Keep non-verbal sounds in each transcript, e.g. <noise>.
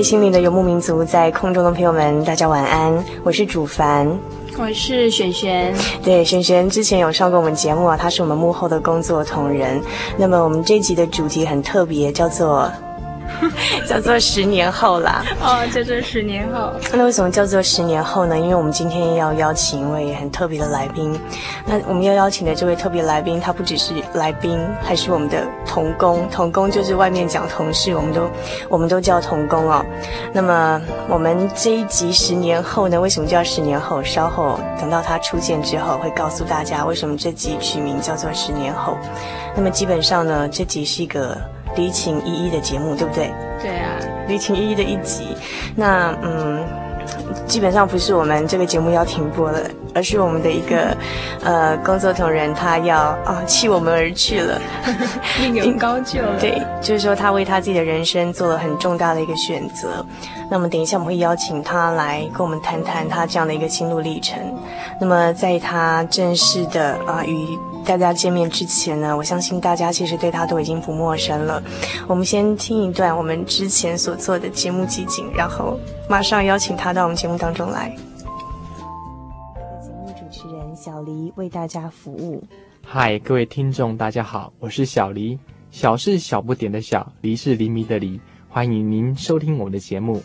位心灵的游牧民族，在空中的朋友们，大家晚安，我是主凡，我是璇璇。对，璇璇之前有上过我们节目啊，她是我们幕后的工作同仁。那么我们这一集的主题很特别，叫做。<laughs> 叫做十年后啦，哦，叫做十年后。那为什么叫做十年后呢？因为我们今天要邀请一位很特别的来宾。那我们要邀请的这位特别来宾，他不只是来宾，还是我们的童工。童工就是外面讲同事，我们都我们都叫童工哦。那么我们这一集十年后呢？为什么叫十年后？稍后等到他出现之后，会告诉大家为什么这集取名叫做十年后。那么基本上呢，这集是一个。离情依依的节目，对不对？对啊，离情依依的一集。那嗯，基本上不是我们这个节目要停播了，而是我们的一个呃工作同仁他要啊弃我们而去了，<laughs> 另有高就了。<laughs> 对，就是说他为他自己的人生做了很重大的一个选择。那么等一下我们会邀请他来跟我们谈谈他这样的一个心路历程。那么在他正式的啊与。大家见面之前呢，我相信大家其实对他都已经不陌生了。我们先听一段我们之前所做的节目集锦，然后马上邀请他到我们节目当中来。节目主持人小黎为大家服务。嗨，各位听众，大家好，我是小黎。小是小不点的小，黎是黎明的黎。欢迎您收听我们的节目。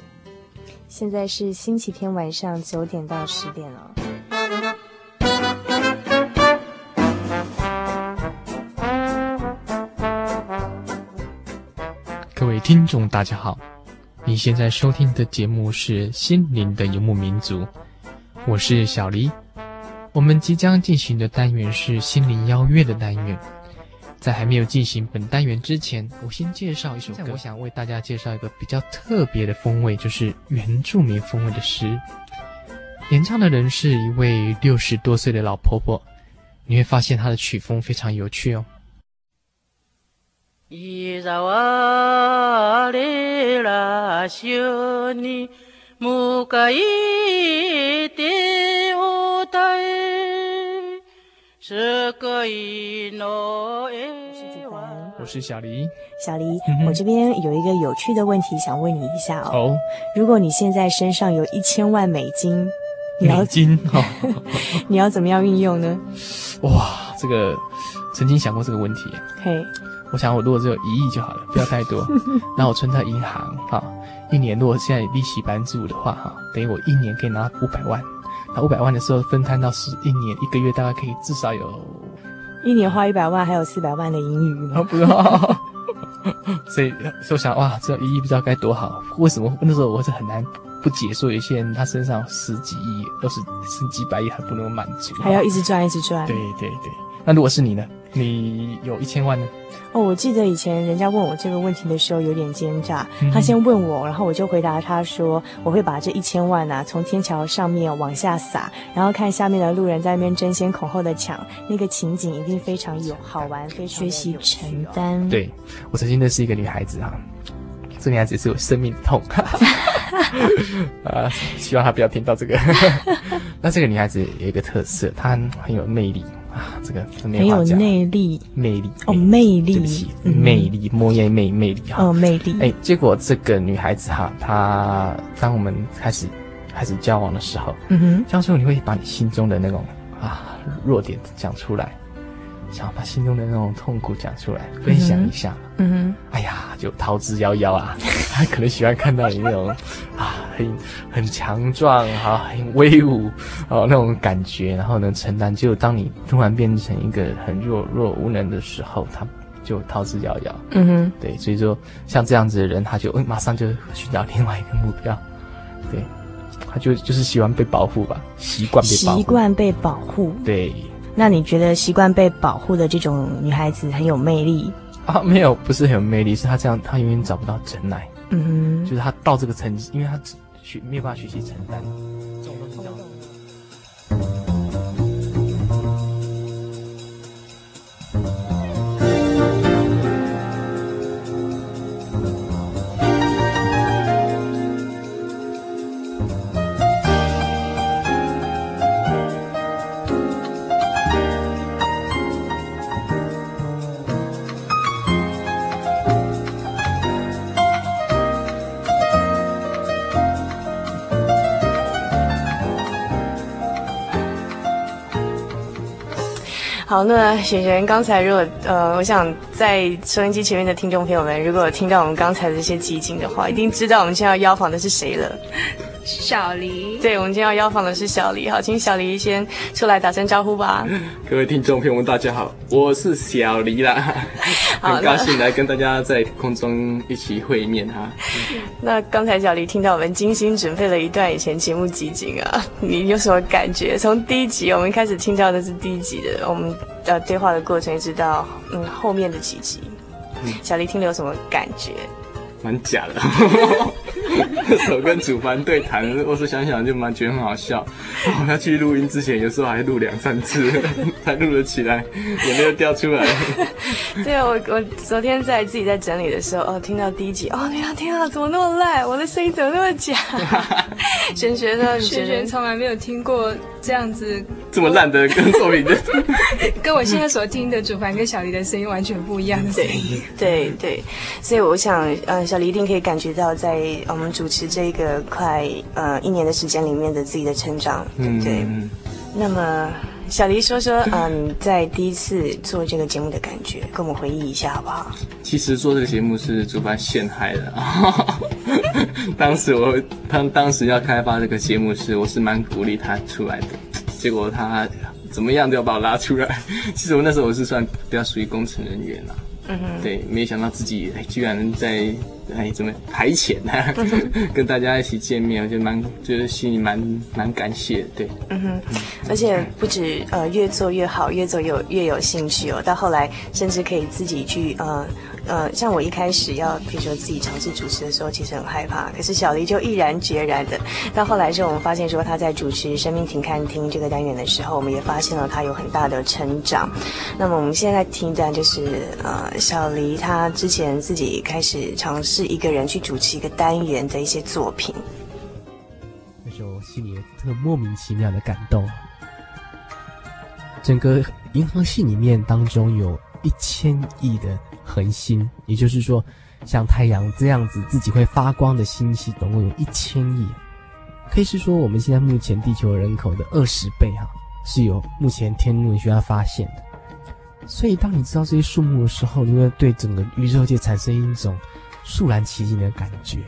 现在是星期天晚上九点到十点了。听众，大家好！你现在收听的节目是《心灵的游牧民族》，我是小黎。我们即将进行的单元是心灵邀约的单元。在还没有进行本单元之前，我先介绍一首歌。我想为大家介绍一个比较特别的风味，就是原住民风味的诗。演唱的人是一位六十多岁的老婆婆，你会发现她的曲风非常有趣哦。伊扎瓦里拉修尼木卡伊蒂乌泰是个伊诺我是小黎，小黎，我这边有一个有趣的问题想问你一下哦。哦，如果你现在身上有一千万美金，你要美金，<laughs> 哦、你要怎么样运用呢？哇，这个曾经想过这个问题。嘿。我想，我如果只有一亿就好了，不要太多。<laughs> 然后我存在银行，哈，一年如果现在利息百分之五的话，哈，等于我一年可以拿五百万。那五百万的时候分摊到十一年，一个月大概可以至少有，一年花一百万，还有四百万的盈余呢。不知道。<laughs> 所以，所以我想，哇，只有一亿不知道该多好。为什么那时候我是很难不解说？有些人他身上十几亿，都是十几百亿还不能满足，还要一直赚，一直赚。对对对。那如果是你呢？你有一千万呢？哦，我记得以前人家问我这个问题的时候有点奸诈。他先问我，然后我就回答他说：“我会把这一千万啊从天桥上面往下撒，然后看下面的路人在那边争先恐后的抢，那个情景一定非常有好玩，非常学习承担。”对，我曾经认识一个女孩子啊，这女孩子是有生命痛，<laughs> 啊，希望她不要听到这个。<laughs> 那这个女孩子有一个特色，她很有魅力。啊，这个很有内力，魅力哦，魅力，对不起，魅力，莫言魅魅力哈，哦，魅力。哎，结果这个女孩子哈，她当我们开始开始交往的时候，嗯哼，这样时候你会把你心中的那种啊弱点讲出来。想把心中的那种痛苦讲出来，分享一下。嗯哼，哎呀，就逃之夭夭啊！他 <laughs> 可能喜欢看到你那种啊，很很强壮啊，很威武哦那种感觉，然后能承担。就当你突然变成一个很弱弱无能的时候，他就逃之夭夭。嗯哼，对，所以说像这样子的人，他就马上就寻找另外一个目标。对，他就就是喜欢被保护吧，习惯被保护，习惯被保护。对。那你觉得习惯被保护的这种女孩子很有魅力啊？没有，不是很有魅力，是她这样，她永远找不到真爱。嗯哼，就是她到这个层级，因为她学没有办法学习承担。这种东西叫。好，那璇璇刚才如果呃，我想在收音机前面的听众朋友们，如果听到我们刚才的这些集锦的话，一定知道我们现在要邀访的是谁了。小黎，对，我们今天要邀访的是小黎。好，请小黎先出来打声招呼吧。各位听众朋友们，大家好，我是小黎啦，很高兴来跟大家在空中一起会面哈。<laughs> 那刚才小黎听到我们精心准备了一段以前节目集锦啊，<laughs> 你有什么感觉？从第一集我们开始听到的是第一集的我们呃对话的过程，一直到嗯后面的几集，小黎听了有什么感觉？蛮假的。那时候跟主凡对谈，我说想想就蛮觉得很好笑。我要去录音之前，有时候还录两三次 <laughs> 才录得起来，也没有掉出来。<laughs> 对啊，我我昨天在自己在整理的时候，哦，听到第一集，哦，天啊天啊，怎么那么烂？我的声音怎么那么假？<laughs> 璇璇呢？璇璇从来没有听过这样子这么烂的跟作品的，跟我现在所听的主凡跟小黎的声音完全不一样的声音。对对对，所以我想，呃，小黎一定可以感觉到在我们主持这个快呃一年的时间里面的自己的成长，对不对？嗯、那么小黎说说，嗯，在第一次做这个节目的感觉，跟我们回忆一下好不好？其实做这个节目是主办陷害的，<laughs> 当时我他当时要开发这个节目是，我是蛮鼓励他出来的，结果他怎么样都要把我拉出来。其实我那时候我是算比较属于工程人员了。嗯哼，对，没想到自己哎，居然在哎怎么排遣呢？<laughs> 跟大家一起见面，我觉得蛮就是心里蛮蛮感谢的。对，嗯哼，而且不止呃越做越好，越做越有越有兴趣哦，到后来甚至可以自己去呃。呃，像我一开始要，比如说自己尝试主持的时候，其实很害怕。可是小黎就毅然决然的。到后来之后我们发现说他在主持《生命停看听》这个单元的时候，我们也发现了他有很大的成长。那么我们现在听的就是呃，小黎他之前自己开始尝试一个人去主持一个单元的一些作品。那时候心里特莫名其妙的感动。整个银河系里面当中有一千亿的。恒星，也就是说，像太阳这样子自己会发光的星系，总共有一千亿，可以是说我们现在目前地球人口的二十倍哈，是有目前天文学家发现的。所以，当你知道这些数目的时候，你会对整个宇宙界产生一种肃然起敬的感觉，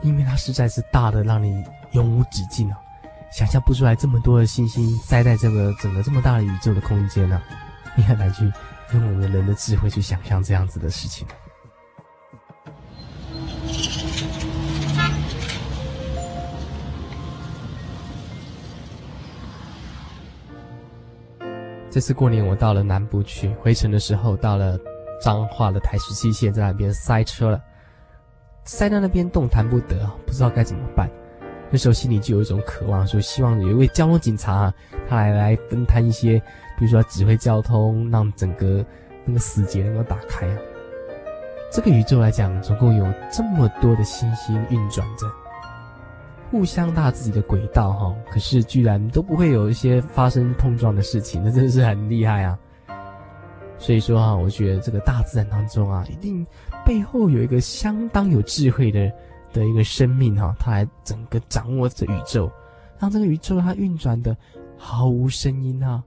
因为它实在是大的让你永无止境啊，想象不出来这么多的星星塞在这个整个这么大的宇宙的空间呢，你很难去。用我们人的智慧去想象这样子的事情。这次过年我到了南部去，回程的时候到了彰化的台十七线，在那边塞车了，塞到那边动弹不得，不知道该怎么办。那时候心里就有一种渴望，说希望有一位交通警察，他来来分摊一些。比如说指挥交通，让整个那个死结能够打开啊。这个宇宙来讲，总共有这么多的星星运转着，互相搭自己的轨道哈，可是居然都不会有一些发生碰撞的事情，那真的是很厉害啊！所以说哈，我觉得这个大自然当中啊，一定背后有一个相当有智慧的的一个生命哈，它来整个掌握着宇宙，让这个宇宙它运转的毫无声音啊。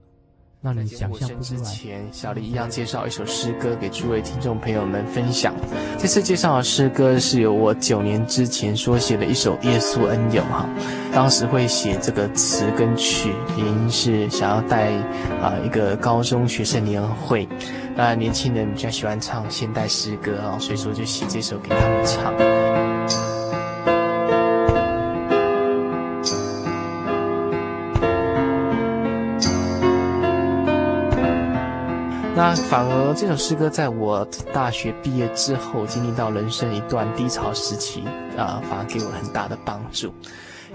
那你想象不出来。之前，小黎一样介绍一首诗歌给诸位听众朋友们分享。这次介绍的诗歌是由我九年之前所写的一首《耶稣恩友》哈。当时会写这个词跟曲，原因是想要带啊一个高中学生联欢会，那年轻人比较喜欢唱现代诗歌啊，所以说就写这首给他们唱。那反而这首诗歌在我大学毕业之后，经历到人生一段低潮时期，啊，反而给我很大的帮助。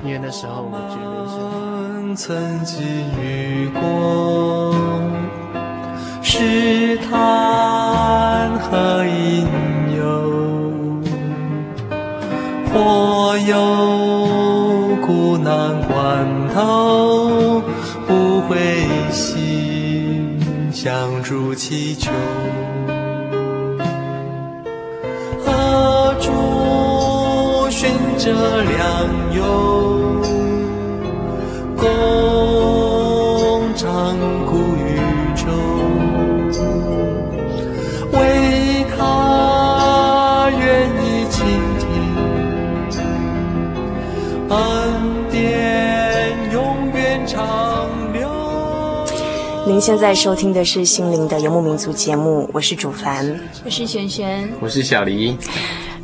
因为那时候我觉得人生曾经遇过试探和引诱，或有苦难关头不灰心。香烛祈求，何处寻着良友，您现在收听的是《心灵的游牧民族》节目，我是主凡，我是璇璇，我是小黎。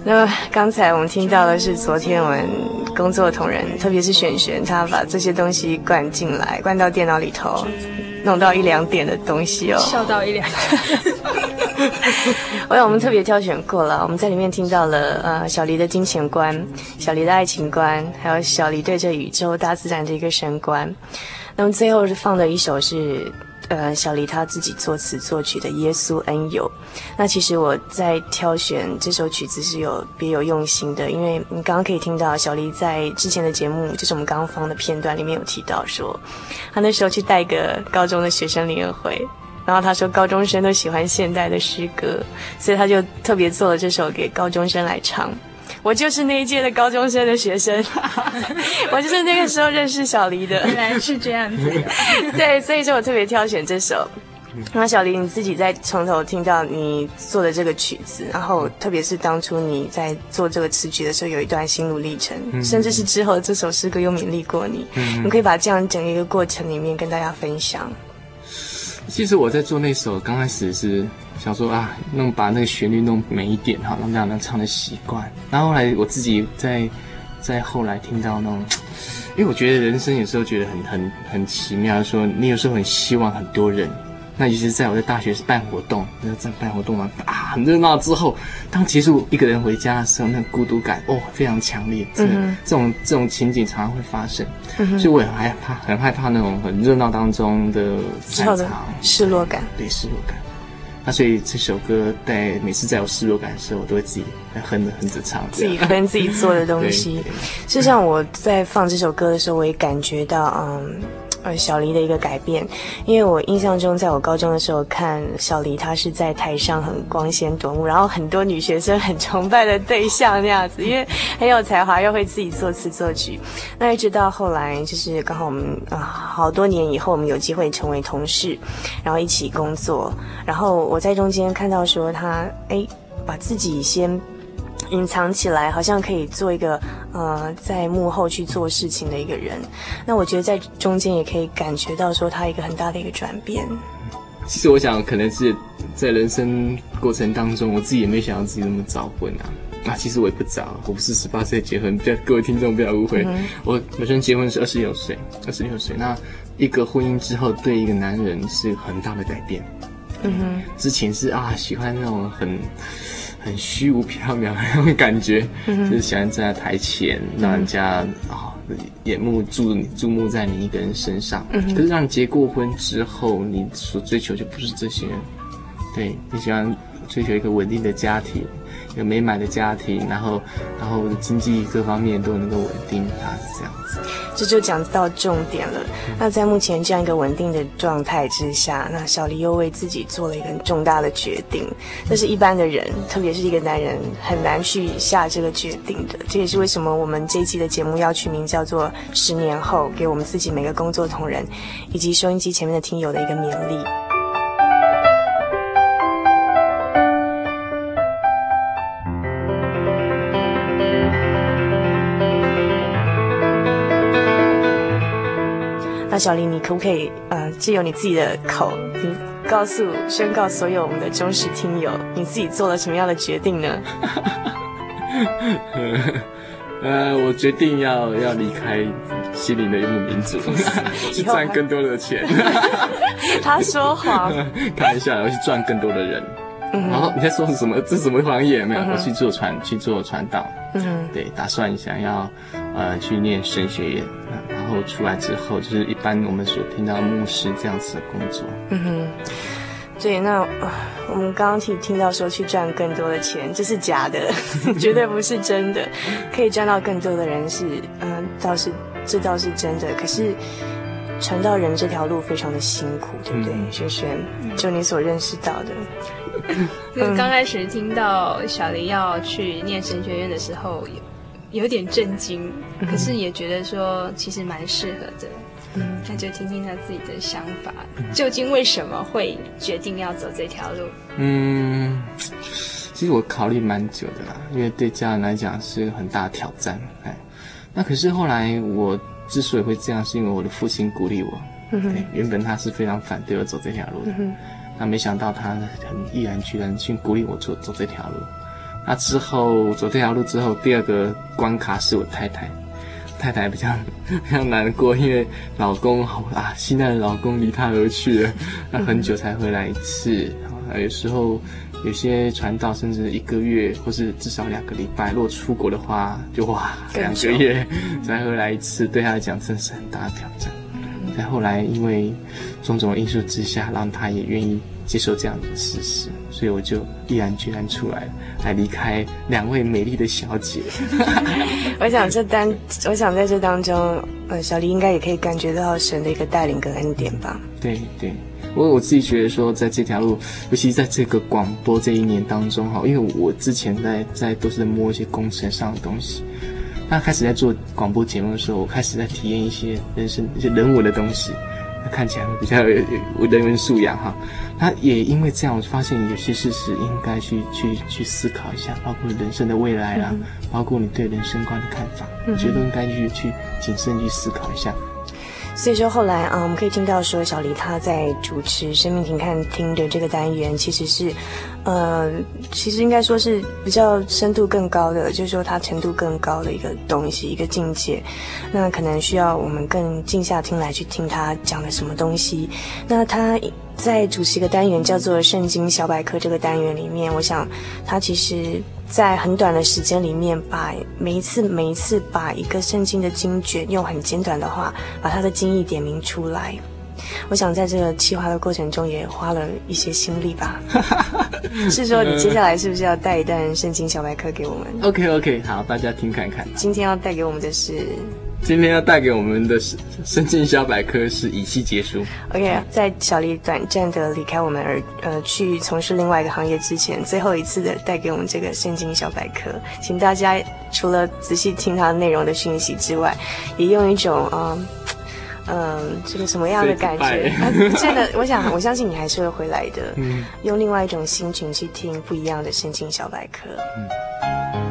那么刚才我们听到的是昨天我们工作同仁，特别是璇璇，他把这些东西灌进来，灌到电脑里头，弄到一两点的东西哦，笑到一两点。<laughs> 我想我们特别挑选过了，我们在里面听到了呃小黎的金钱观、小黎的爱情观，还有小黎对这宇宙大自然的一个神观。那么最后是放的一首是。呃，小黎他自己作词作曲的《耶稣恩友》，那其实我在挑选这首曲子是有别有用心的，因为你刚刚可以听到小黎在之前的节目，就是我们刚刚放的片段里面有提到说，他那时候去带个高中的学生联谊会，然后他说高中生都喜欢现代的诗歌，所以他就特别做了这首给高中生来唱。我就是那一届的高中生的学生，<laughs> 我就是那个时候认识小黎的。原来是这样子，<laughs> 对，所以说我特别挑选这首。那小黎你自己在从头听到你做的这个曲子，然后特别是当初你在做这个词曲的时候，有一段心路历程，嗯、甚至是之后这首诗歌又勉励过你，嗯、你可以把这样整一个过程里面跟大家分享。其实我在做那首刚开始是。想说啊，弄把那个旋律弄美一点哈，让大家能唱的习惯。然后后来我自己在在后来听到那种，因为我觉得人生有时候觉得很很很奇妙，说你有时候很希望很多人。那尤其是在我在大学是办活动，那在办活动嘛啊很热闹之后，当结束一个人回家的时候，那孤独感哦非常强烈。这嗯，这种这种情景常常会发生，嗯、所以我也很害怕，很害怕那种很热闹当中的散场失落感，对失落感。那所以这首歌在每次在有失落感的时候，我都会自己哼着哼着唱，自己哼自己做的 <laughs> 东西。就像，我在放这首歌的时候，我也感觉到，嗯。呃，小黎的一个改变，因为我印象中，在我高中的时候看小黎，他是在台上很光鲜夺目，然后很多女学生很崇拜的对象那样子，因为很有才华，又会自己作词作曲。那一直到后来，就是刚好我们啊、好多年以后，我们有机会成为同事，然后一起工作，然后我在中间看到说他，哎，把自己先。隐藏起来，好像可以做一个呃，在幕后去做事情的一个人。那我觉得在中间也可以感觉到说他一个很大的一个转变。其实我想，可能是在人生过程当中，我自己也没想到自己那么早婚啊。啊，其实我也不早，我不是十八岁结婚，不要各位听众不要误会。嗯、我本身结婚是二十六岁，二十六岁。那一个婚姻之后，对一个男人是很大的改变。嗯哼，之前是啊，喜欢那种很。很虚无缥缈的那种感觉，嗯、就是喜欢站在台前，让人家啊、眼目注注目在你一个人身上。嗯、可是让你结过婚之后，你所追求就不是这些，对，你喜欢追求一个稳定的家庭。有美满的家庭，然后，然后我的经济各方面都能够稳定，他是这样子。这就讲到重点了。那在目前这样一个稳定的状态之下，那小黎又为自己做了一个很重大的决定，这是一般的人，特别是一个男人很难去下这个决定的。这也是为什么我们这一期的节目要取名叫做《十年后》，给我们自己每个工作同仁以及收音机前面的听友的一个勉励。那小林，你可不可以呃，借由你自己的口，你告诉、宣告所有我们的忠实听友，你自己做了什么样的决定呢？<laughs> 呃，我决定要要离开心灵的游牧民族，去赚更多的钱。<laughs> <laughs> 他说谎，开玩笑，我要去赚更多的人。然、嗯、后你在说什么？这什么行业？没有，嗯、我去做传，去做传道。嗯，对，打算想要呃去念神学院。后出来之后，就是一般我们所听到的牧师这样子的工作。嗯哼，对，那我们刚刚听听到说去赚更多的钱，这是假的，<laughs> 绝对不是真的。可以赚到更多的人是，嗯、呃，倒是这倒是真的。可是传道人这条路非常的辛苦，对不对，轩、嗯、萱？就你所认识到的，<laughs> 嗯、刚开始听到小林要去念神学院的时候。有点震惊，可是也觉得说其实蛮适合的。嗯，那就听听他自己的想法，究竟为什么会决定要走这条路？嗯，其实我考虑蛮久的啦，因为对家人来讲是个很大的挑战。哎，那可是后来我之所以会这样，是因为我的父亲鼓励我。嗯，原本他是非常反对我走这条路的，嗯，那没想到他很毅然决然去鼓励我走走这条路。那之后走这条路之后，第二个关卡是我太太，太太比较 <laughs> 比较难过，因为老公好啊，现在的老公离她而去了，那很久才回来一次。啊，有时候有些传道甚至一个月，或是至少两个礼拜。如果出国的话，就哇两个月才回来一次，对他来讲真是很大的挑战。在后来因为种种因素之下，让他也愿意接受这样的事实，所以我就毅然决然出来了。来离开两位美丽的小姐，<laughs> 我想这当，我想在这当中，呃，小黎应该也可以感觉到神的一个带领跟恩典吧。对对，我我自己觉得说，在这条路，尤其在这个广播这一年当中哈，因为我之前在在都是在摸一些工程上的东西，那开始在做广播节目的时候，我开始在体验一些人生一些人文的东西。看起来会比较有有人文素养哈，那也因为这样，我发现有些事实应该去去去思考一下，包括人生的未来啊，嗯、包括你对人生观的看法，我、嗯、觉得应该去去谨慎去思考一下。所以说后来啊，我们可以听到说，小黎他在主持《生命停看厅》的这个单元，其实是，呃，其实应该说是比较深度更高的，就是说它程度更高的一个东西，一个境界。那可能需要我们更静下听来去听他讲的什么东西。那他在主持一个单元叫做《圣经小百科》这个单元里面，我想他其实。在很短的时间里面，把每一次每一次把一个圣经的经卷用很简短的话，把它的经义点明出来。我想在这个企划的过程中也花了一些心力吧。<laughs> 是说你接下来是不是要带一段圣经小百科给我们？OK OK，好，大家听看看。今天要带给我们的是。今天要带给我们的是圣经小百科，是以西结束。OK，在小丽短暂的离开我们而呃去从事另外一个行业之前，最后一次的带给我们这个圣经小百科，请大家除了仔细听它内容的讯息之外，也用一种嗯呃、这个什么样的感觉？<laughs> 啊、真的，我想我相信你还是会回来的。嗯，用另外一种心情去听不一样的圣经小百科。嗯。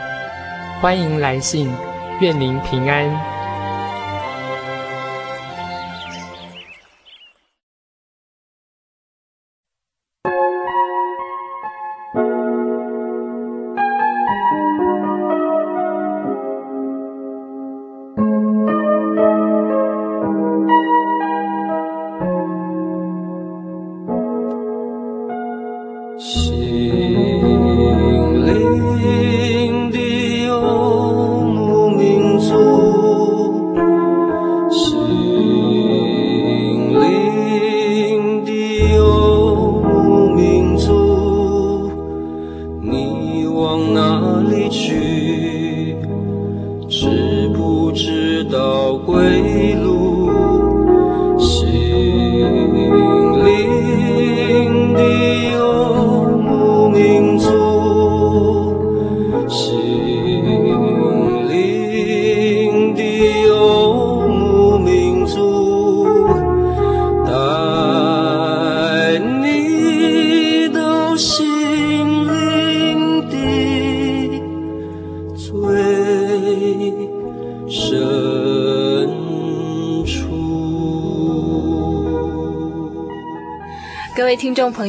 欢迎来信，愿您平安。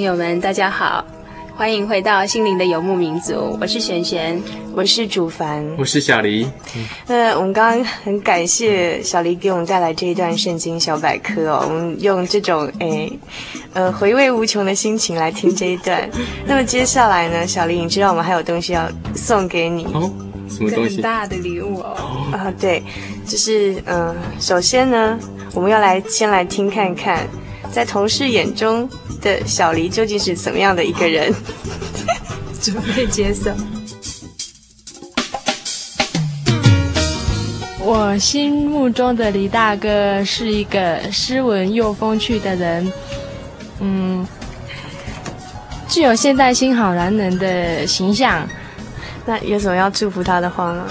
友们，大家好，欢迎回到心灵的游牧民族。我是璇璇，我是主凡，我是小黎。那我们刚刚很感谢小黎给我们带来这一段圣经小百科哦。我们用这种诶呃回味无穷的心情来听这一段。<laughs> 那么接下来呢，小黎，你知道我们还有东西要送给你哦？什么东西？很大的礼物哦。啊，对，就是嗯、呃，首先呢，我们要来先来听看看，在同事眼中。的小黎究竟是怎么样的一个人？准备接受。我心目中的黎大哥是一个斯文又风趣的人，嗯，具有现代新好男人的形象。那有什么要祝福他的话吗？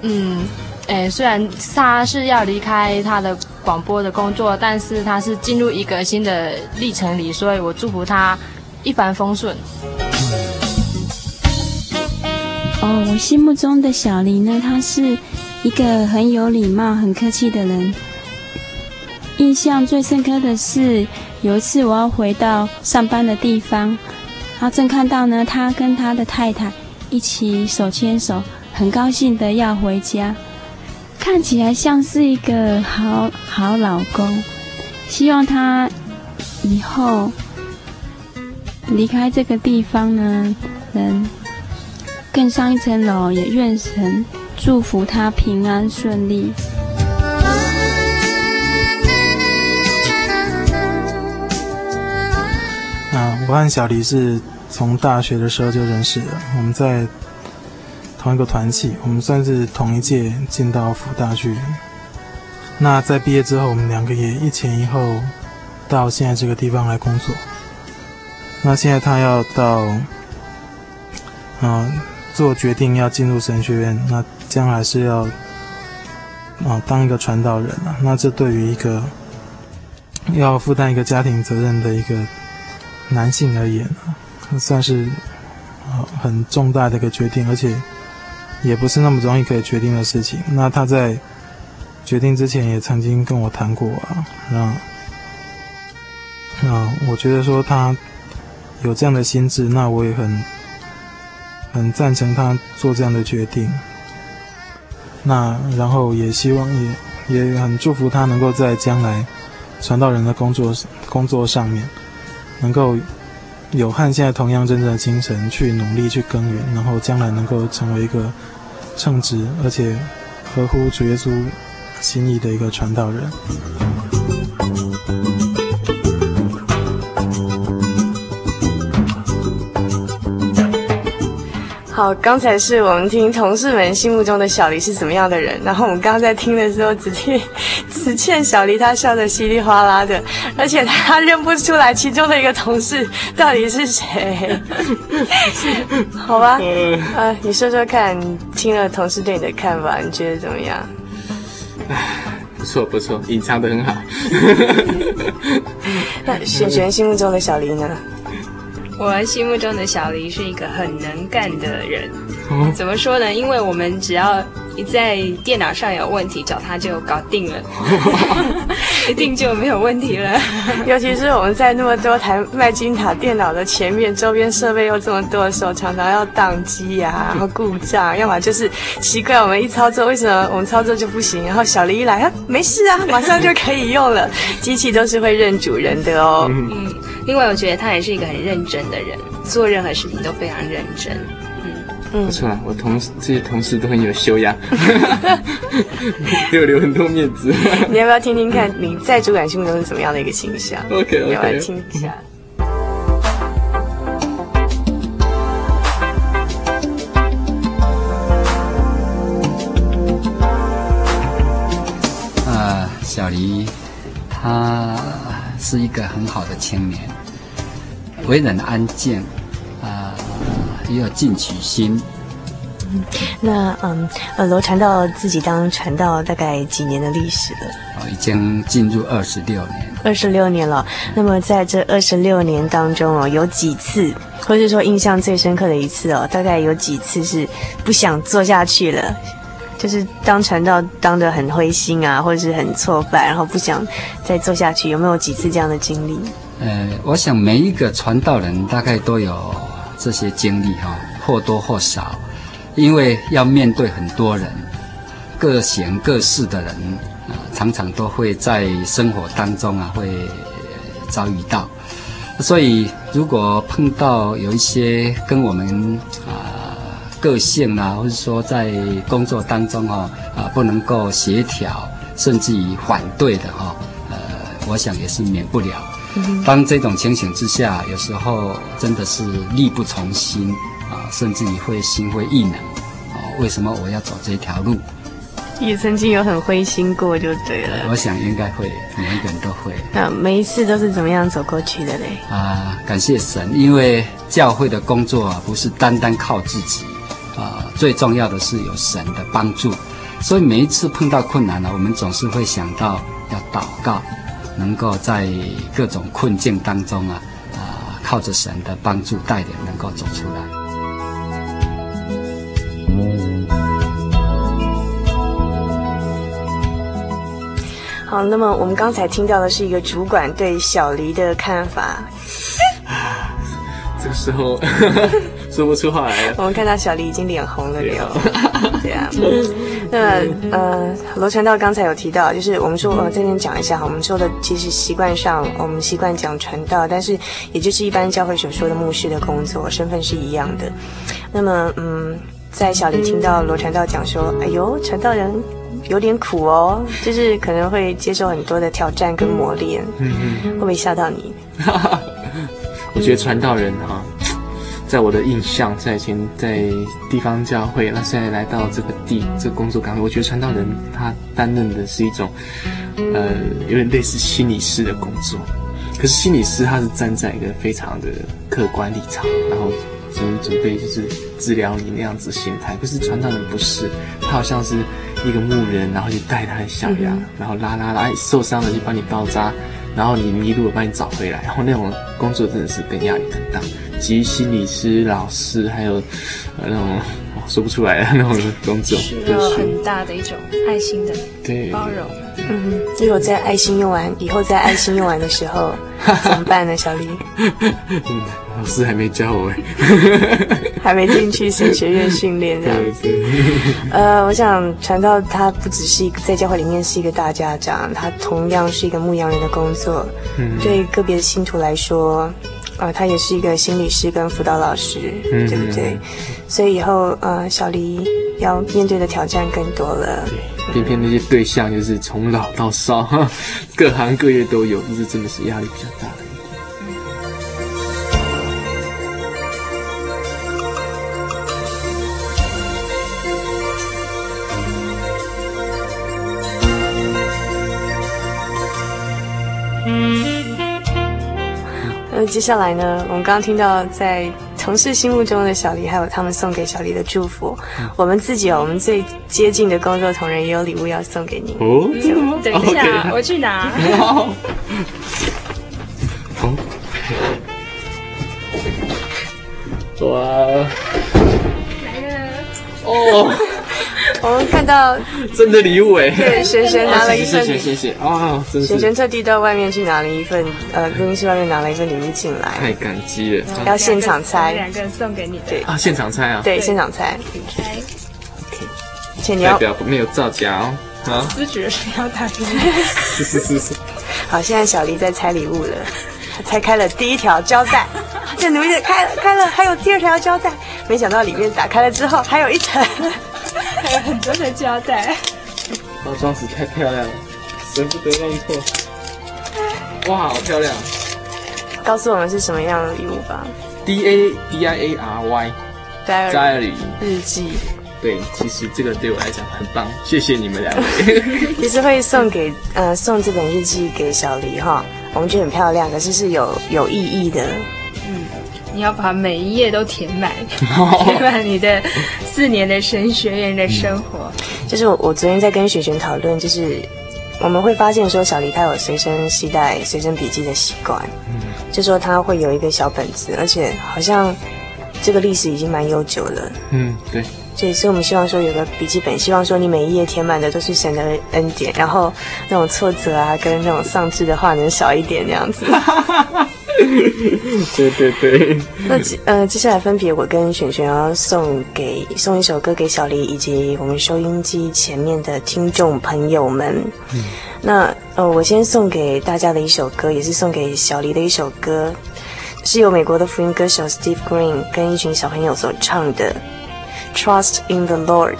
嗯。哎，虽然他是要离开他的广播的工作，但是他是进入一个新的历程里，所以我祝福他一帆风顺。哦，我心目中的小黎呢，他是一个很有礼貌、很客气的人。印象最深刻的是有一次我要回到上班的地方，然后正看到呢，他跟他的太太一起手牵手，很高兴的要回家。看起来像是一个好好老公，希望他以后离开这个地方呢，能更上一层楼。也愿神祝福他平安顺利。啊，我和小黎是从大学的时候就认识了，我们在。同一个团契，我们算是同一届进到福大去。那在毕业之后，我们两个也一前一后到现在这个地方来工作。那现在他要到，啊、做决定要进入神学院，那将来是要啊当一个传道人啊。那这对于一个要负担一个家庭责任的一个男性而言啊，算是很重大的一个决定，而且也不是那么容易可以决定的事情。那他在决定之前也曾经跟我谈过啊，那那我觉得说他有这样的心智，那我也很很赞成他做这样的决定。那然后也希望也也很祝福他能够在将来传道人的工作工作上面，能够有和现在同样真正的精神去努力去耕耘，然后将来能够成为一个称职而且合乎主耶稣心意的一个传道人。好，刚才是我们听同事们心目中的小黎是怎么样的人，然后我们刚刚在听的时候，只听 <laughs> 只见小黎他笑得稀里哗啦的，而且他 <laughs> 认不出来其中的一个同事到底是谁。<laughs> 好吧，啊，你说说看，你听了同事对你的看法，你觉得怎么样？<sighs> 不错不错，隐藏的很好。那璇璇心目中的小黎呢？我心目中的小黎是一个很能干的人，怎么说呢？因为我们只要一在电脑上有问题，找他就搞定了，<laughs> 一定就没有问题了。<laughs> 尤其是我们在那么多台麦金塔电脑的前面，周边设备又这么多的时候，常常要宕机呀，然后故障，要么就是奇怪，我们一操作为什么我们操作就不行？然后小黎一来，啊，没事啊，马上就可以用了，机器都是会认主人的哦。嗯。另外，我觉得他也是一个很认真的人，做任何事情都非常认真。嗯嗯，不错啊，我同事这些同事都很有修养，给我留很多面子。你要不要听听看你在主管心目中是怎么样的一个形象？OK OK，要来听一下。啊，小黎，他。是一个很好的青年，为人安静，啊、呃，也有进取心。嗯，那嗯呃，罗传道自己当传道大概几年的历史了？哦，已经进入二十六年。二十六年了。那么在这二十六年当中哦，有几次，或者说印象最深刻的一次哦，大概有几次是不想做下去了。就是当传道当得很灰心啊，或者是很挫败，然后不想再做下去，有没有几次这样的经历？呃，我想每一个传道人大概都有这些经历哈，或多或少，因为要面对很多人，各形各式的人啊，常常都会在生活当中啊会遭遇到，所以如果碰到有一些跟我们啊。个性啊，或者说在工作当中哈啊，不能够协调，甚至于反对的哈，呃，我想也是免不了。当这种情形之下，有时候真的是力不从心啊，甚至你会心灰意冷啊。为什么我要走这条路？也曾经有很灰心过，就对了。我想应该会，每一个人都会。那每一次都是怎么样走过去的嘞？啊，感谢神，因为教会的工作啊，不是单单靠自己。啊，最重要的是有神的帮助，所以每一次碰到困难呢，我们总是会想到要祷告，能够在各种困境当中啊，啊，靠着神的帮助带领，能够走出来。好，那么我们刚才听到的是一个主管对小黎的看法。<laughs> 这个时候 <laughs> 说不出话来了。我们看到小黎已经脸红了，没有？对啊。那呃，罗传道刚才有提到，就是我们说，呃，这边讲一下哈。我们说的其实习惯上，我们习惯讲传道，但是也就是一般教会所说的牧师的工作，身份是一样的。那么，嗯，在小林听到罗传道讲说，哎呦，传道人有点苦哦，<laughs> 就是可能会接受很多的挑战跟磨练。嗯嗯。会不会吓到你？<laughs> 我觉得传道人啊，在我的印象，在以前在地方教会，那现在来到这个地这个工作岗位，我觉得传道人他担任的是一种，呃，有点类似心理师的工作。可是心理师他是站在一个非常的客观立场，然后准准备就是治疗你那样子心态。可是传道人不是，他好像是一个牧人，然后去带他的小羊，嗯、然后拉拉拉，受伤了就帮你包扎，然后你迷路了帮你找回来，然后那种工作真的是跟压力很大，基于心理师、老师还有呃那种。说不出来的那种工作，需要很大的一种爱心的包容。嗯，如果在爱心用完以后，在爱心用完的时候 <laughs> 怎么办呢？小黎，<laughs> 嗯，老师还没教我，<laughs> 还没进去神学院训练这样子。呃，我想传道他不只是一个在教会里面是一个大家长，他同样是一个牧羊人的工作。嗯，对个别的信徒来说。啊、呃，他也是一个心理师跟辅导老师，嗯、对不对？所以以后呃，小黎要面对的挑战更多了。对，偏偏那些对象就是从老到少，<laughs> 各行各业都有，这真的是压力比较大的。接下来呢，我们刚刚听到在同事心目中的小黎，还有他们送给小黎的祝福。嗯、我们自己哦，我们最接近的工作同仁也有礼物要送给你。哦，等一下，okay. 我去拿。好。哇。来了。哦。<laughs> 我们看到 <laughs> 真的礼物哎，对，璇璇拿了一份，谢谢谢谢啊，璇璇特地到外面去拿了一份，呃，录音室外面拿了一份礼物进来，太感激了，要现场拆，两个人送给你，对。啊，现场拆啊，对，现场拆，OK，且你要。代表没有造假哦，啊，思觉是要打开，是是是是，<laughs> 好，现在小黎在拆礼物了，拆开了第一条胶带，这努力的开了开了，还有第二条胶带，没想到里面打开了之后还有一层。还有很多的胶带，包装纸太漂亮了，舍不得弄错。哇，好漂亮！告诉我们是什么样的礼物吧。D A D I A R Y Diary 日记。对，其实这个对我来讲很棒，谢谢你们两位。<laughs> 其实会送给呃送这本日记给小黎哈，我们觉得很漂亮，可是是有有意义的。你要把每一页都填满，<laughs> 填满你的四年的神学院的生活。就是我，我昨天在跟雪璇讨论，就是我们会发现说，小黎他有随身携带随身笔记的习惯，嗯，就说他会有一个小本子，而且好像这个历史已经蛮悠久了。嗯，对。所以，所以我们希望说有个笔记本，希望说你每一页填满的都是神的恩典，然后那种挫折啊，跟那种丧志的话能少一点，这样子。<laughs> <laughs> 对对对，那呃，接下来分别我跟璇璇要送给送一首歌给小黎，以及我们收音机前面的听众朋友们。嗯、那呃，我先送给大家的一首歌，也是送给小黎的一首歌，是由美国的福音歌手 Steve Green 跟一群小朋友所唱的《Trust in the Lord》。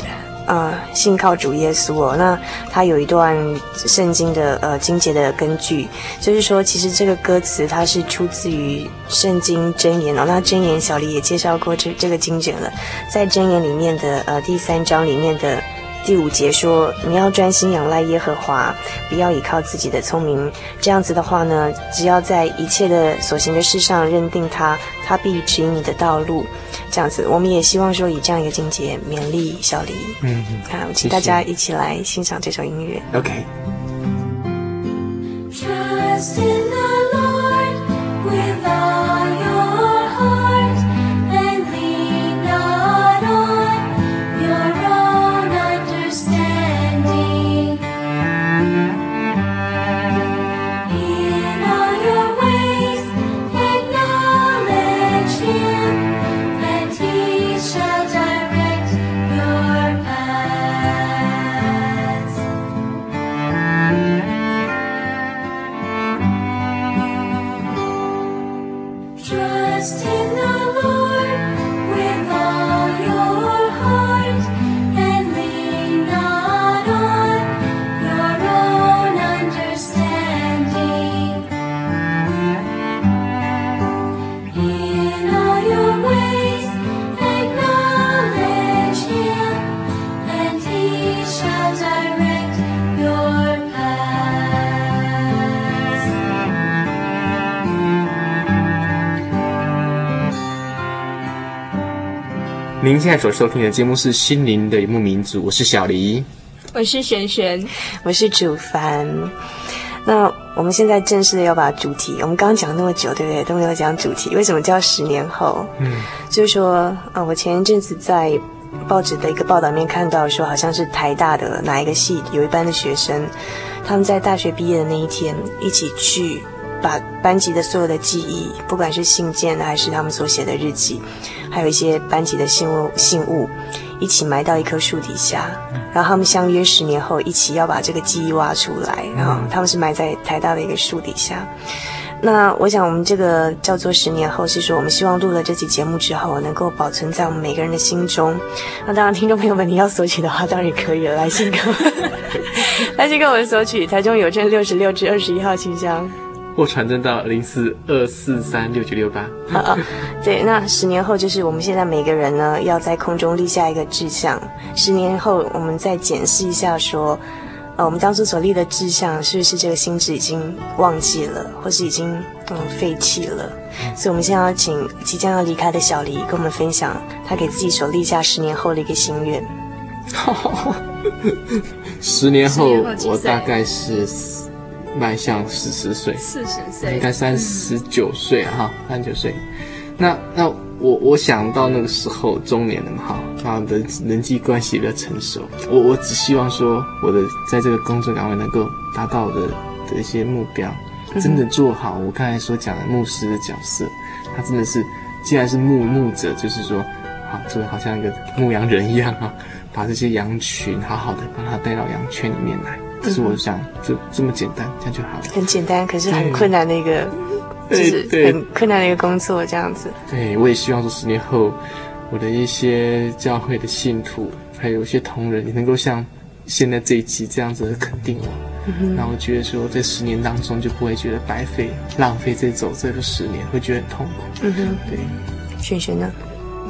呃，信靠主耶稣哦。那他有一段圣经的呃经节的根据，就是说，其实这个歌词它是出自于圣经箴言哦。那箴言小黎也介绍过这这个经卷了，在箴言里面的呃第三章里面的第五节说，你要专心仰赖耶和华，不要依靠自己的聪明。这样子的话呢，只要在一切的所行的事上认定他，他必指引你的道路。这样子，我们也希望说以这样一个境界勉励小黎。嗯，好，请大家一起来欣赏这首音乐。OK。您现在所收听的节目是《心灵的一牧民族》，我是小黎。我是璇璇，我是主凡。那我们现在正式的要把主题，我们刚刚讲那么久，对不对？都没有讲主题，为什么叫十年后？嗯，就是说，啊，我前一阵子在报纸的一个报道里面看到说，好像是台大的哪一个系有一班的学生，他们在大学毕业的那一天，一起去把班级的所有的记忆，不管是信件还是他们所写的日记，还有一些班级的信物信物。一起埋到一棵树底下，然后他们相约十年后一起要把这个记忆挖出来。然后他们是埋在台大的一个树底下。那我想我们这个叫做十年后，是说我们希望录了这期节目之后，能够保存在我们每个人的心中。那当然，听众朋友们，你要索取的话，当然也可以了，来信跟 <laughs> 来信跟我们索取，台中邮政六十六至二十一号信箱。或传真到零四二四三六九六八。<laughs> 对，那十年后就是我们现在每个人呢，要在空中立下一个志向。十年后，我们再检视一下，说，呃，我们当初所立的志向，是不是这个心智已经忘记了，或是已经嗯废弃了？所以，我们现在要请即将要离开的小黎跟我们分享他给自己所立下十年后的一个心愿。<laughs> 十年后，我大概是。迈向四十岁，四十岁，应该三十九岁哈，三十九岁。那那我我想到那个时候中年了嘛哈，啊的人际关系比较成熟。我我只希望说我的在这个工作岗位能够达到我的的一些目标，真的做好我刚才所讲的牧师的角色。他真的是，既然是牧牧者，就是说，好，就好像一个牧羊人一样哈，把这些羊群好好的把它带到羊圈里面来。可是我想，就这么简单，这样就好了。很简单，可是很困难的一个，<laughs> 就是很困难的一个工作，这样子。对，我也希望说，十年后，我的一些教会的信徒，还有一些同仁，也能够像现在这一期这样子的肯定我。嗯，然后觉得说，在十年当中就不会觉得白费、浪费这走这个十年，会觉得很痛苦。嗯哼，对。璇璇呢？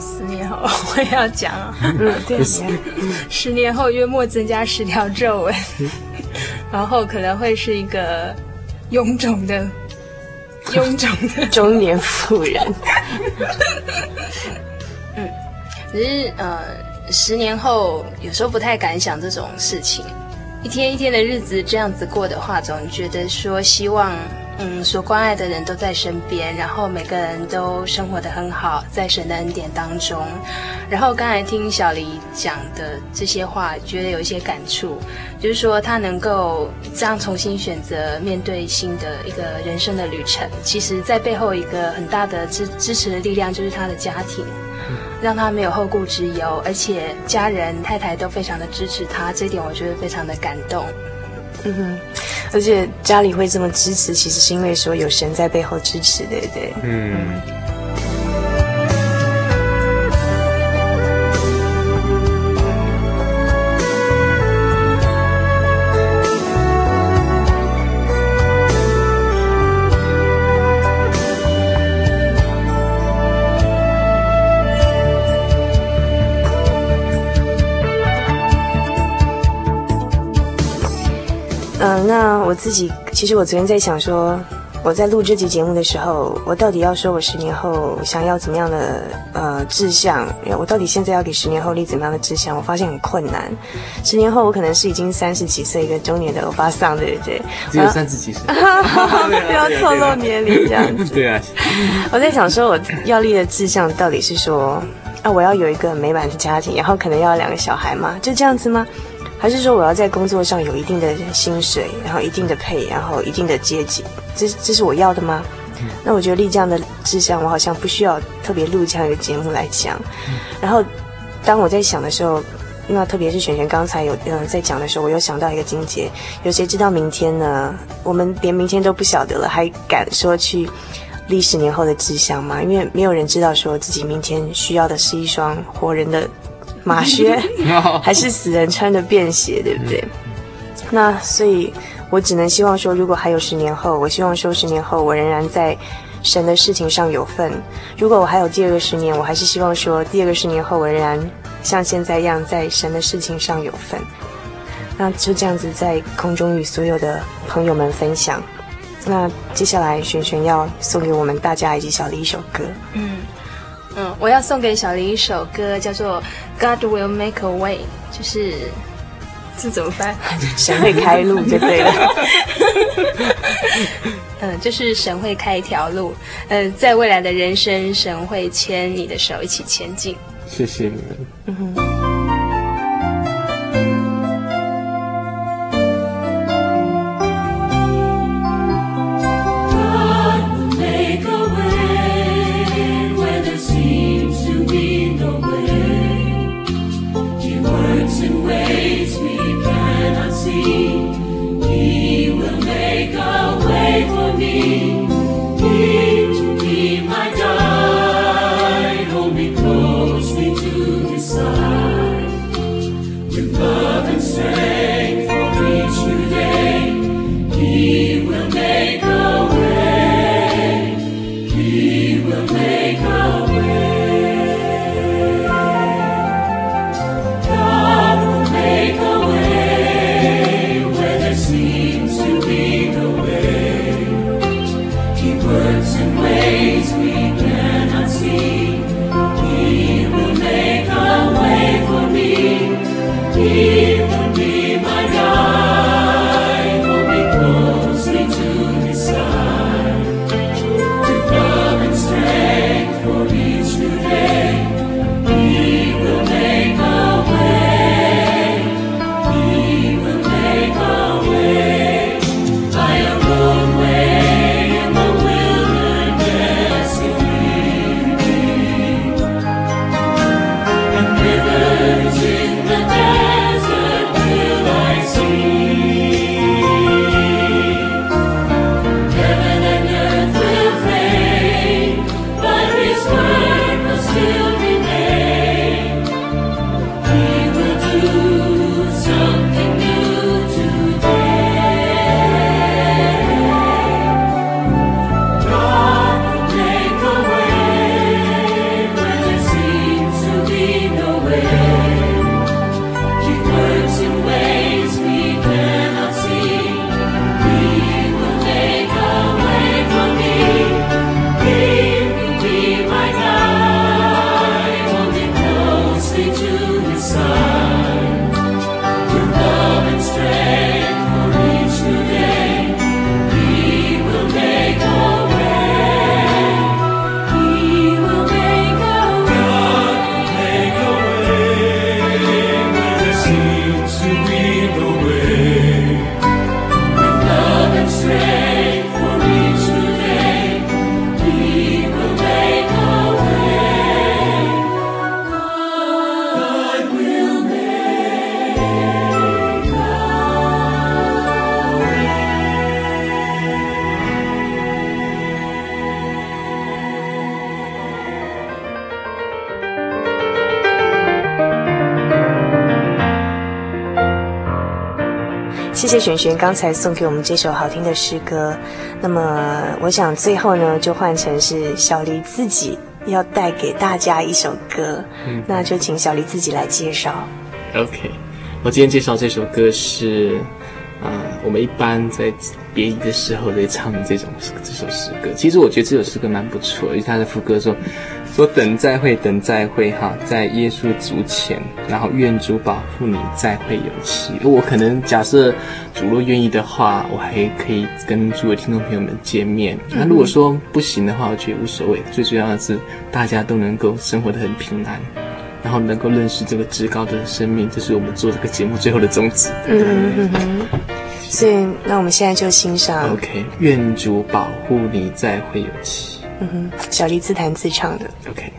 十年后 <laughs> 我也要讲啊。嗯，对。十年后约莫增加十条皱纹。<laughs> 然后可能会是一个臃肿的、<laughs> 臃肿的中年妇人。嗯，只是呃，十年后有时候不太敢想这种事情。一天一天的日子这样子过的话，总觉得说希望。嗯，所关爱的人都在身边，然后每个人都生活得很好，在神的恩典当中。然后刚才听小黎讲的这些话，觉得有一些感触，就是说他能够这样重新选择面对新的一个人生的旅程。其实，在背后一个很大的支支持的力量，就是他的家庭，让他没有后顾之忧，而且家人太太都非常的支持他，这一点我觉得非常的感动。嗯哼，而且家里会这么支持，其实是因为说有神在背后支持，对不对？嗯。嗯我自己其实我昨天在想说，我在录这集节目的时候，我到底要说我十年后想要怎么样的呃志向？我到底现在要给十年后立怎么样的志向？我发现很困难。十年后我可能是已经三十几岁一个中年的欧巴桑，对不对？只有三十几岁，<laughs> 不要透露年龄这样子。对啊。<laughs> <laughs> 我在想说，我要立的志向到底是说啊，我要有一个美满的家庭，然后可能要两个小孩嘛？就这样子吗？还是说我要在工作上有一定的薪水，然后一定的配，然后一定的阶级，这这是我要的吗？嗯、那我觉得立这样的志向，我好像不需要特别录这样一个节目来讲。嗯、然后当我在想的时候，那特别是璇璇刚才有嗯在讲的时候，我又想到一个境界：有谁知道明天呢？我们连明天都不晓得了，还敢说去立十年后的志向吗？因为没有人知道说自己明天需要的是一双活人的。马靴 <laughs> 还是死人穿的便鞋，对不对？那所以，我只能希望说，如果还有十年后，我希望说十年后我仍然在神的事情上有份。如果我还有第二个十年，我还是希望说，第二个十年后我仍然像现在一样在神的事情上有份。那就这样子在空中与所有的朋友们分享。那接下来，璇璇要送给我们大家以及小丽一首歌。嗯。嗯，我要送给小林一首歌，叫做《God Will Make a Way》，就是这怎么办？<laughs> 神会开路就对了。<laughs> 嗯，就是神会开一条路。呃，在未来的人生，神会牵你的手一起前进。谢谢你们。嗯哼。璇璇刚才送给我们这首好听的诗歌，那么我想最后呢，就换成是小黎自己要带给大家一首歌，嗯，那就请小黎自己来介绍。OK，我今天介绍这首歌是啊、呃，我们一般在别离的时候在唱的这种这首诗歌。其实我觉得这首诗歌蛮不错，因为他的副歌说。说等再会，等再会，哈，在耶稣足前，然后愿主保护你，再会有期。我可能假设主若愿意的话，我还可以跟诸位听众朋友们见面。那如果说不行的话，我觉得无所谓。最主要的是大家都能够生活得很平安，然后能够认识这个至高的生命，这是我们做这个节目最后的宗旨。嗯嗯嗯。所以，那我们现在就欣赏。OK，愿主保护你，再会有期。嗯哼，小黎自弹自唱的。OK。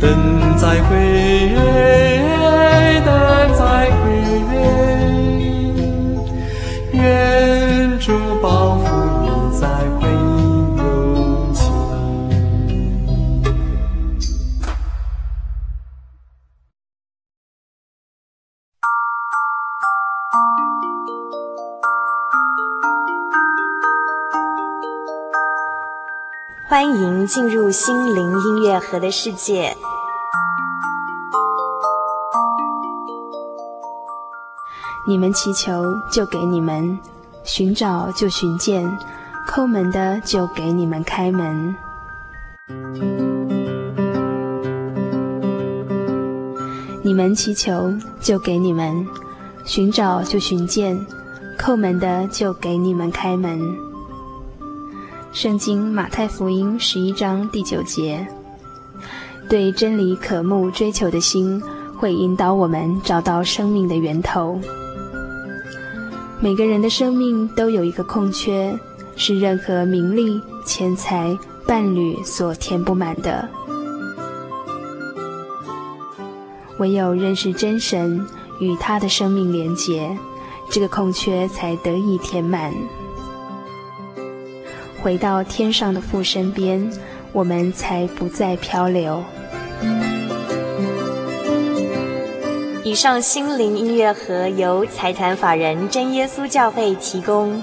等再会，进入心灵音乐盒的世界。你们祈求，就给你们；寻找，就寻见；叩门的，就给你们开门。你们祈求，就给你们；寻找，就寻见；叩门的，就给你们开门。圣经马太福音十一章第九节，对真理渴慕追求的心，会引导我们找到生命的源头。每个人的生命都有一个空缺，是任何名利、钱财、伴侣所填不满的。唯有认识真神，与他的生命连结，这个空缺才得以填满。回到天上的父身边，我们才不再漂流。以上心灵音乐盒由财团法人真耶稣教会提供。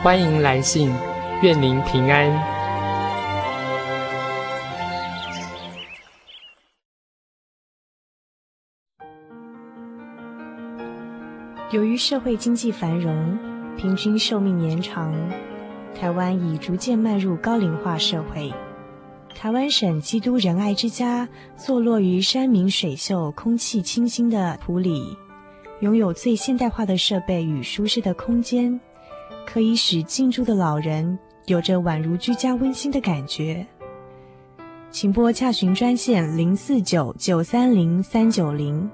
欢迎来信，愿您平安。由于社会经济繁荣，平均寿命延长，台湾已逐渐迈入高龄化社会。台湾省基督仁爱之家坐落于山明水秀、空气清新的埔里，拥有最现代化的设备与舒适的空间。可以使进驻的老人有着宛如居家温馨的感觉。请拨洽询专线零四九九三零三九零。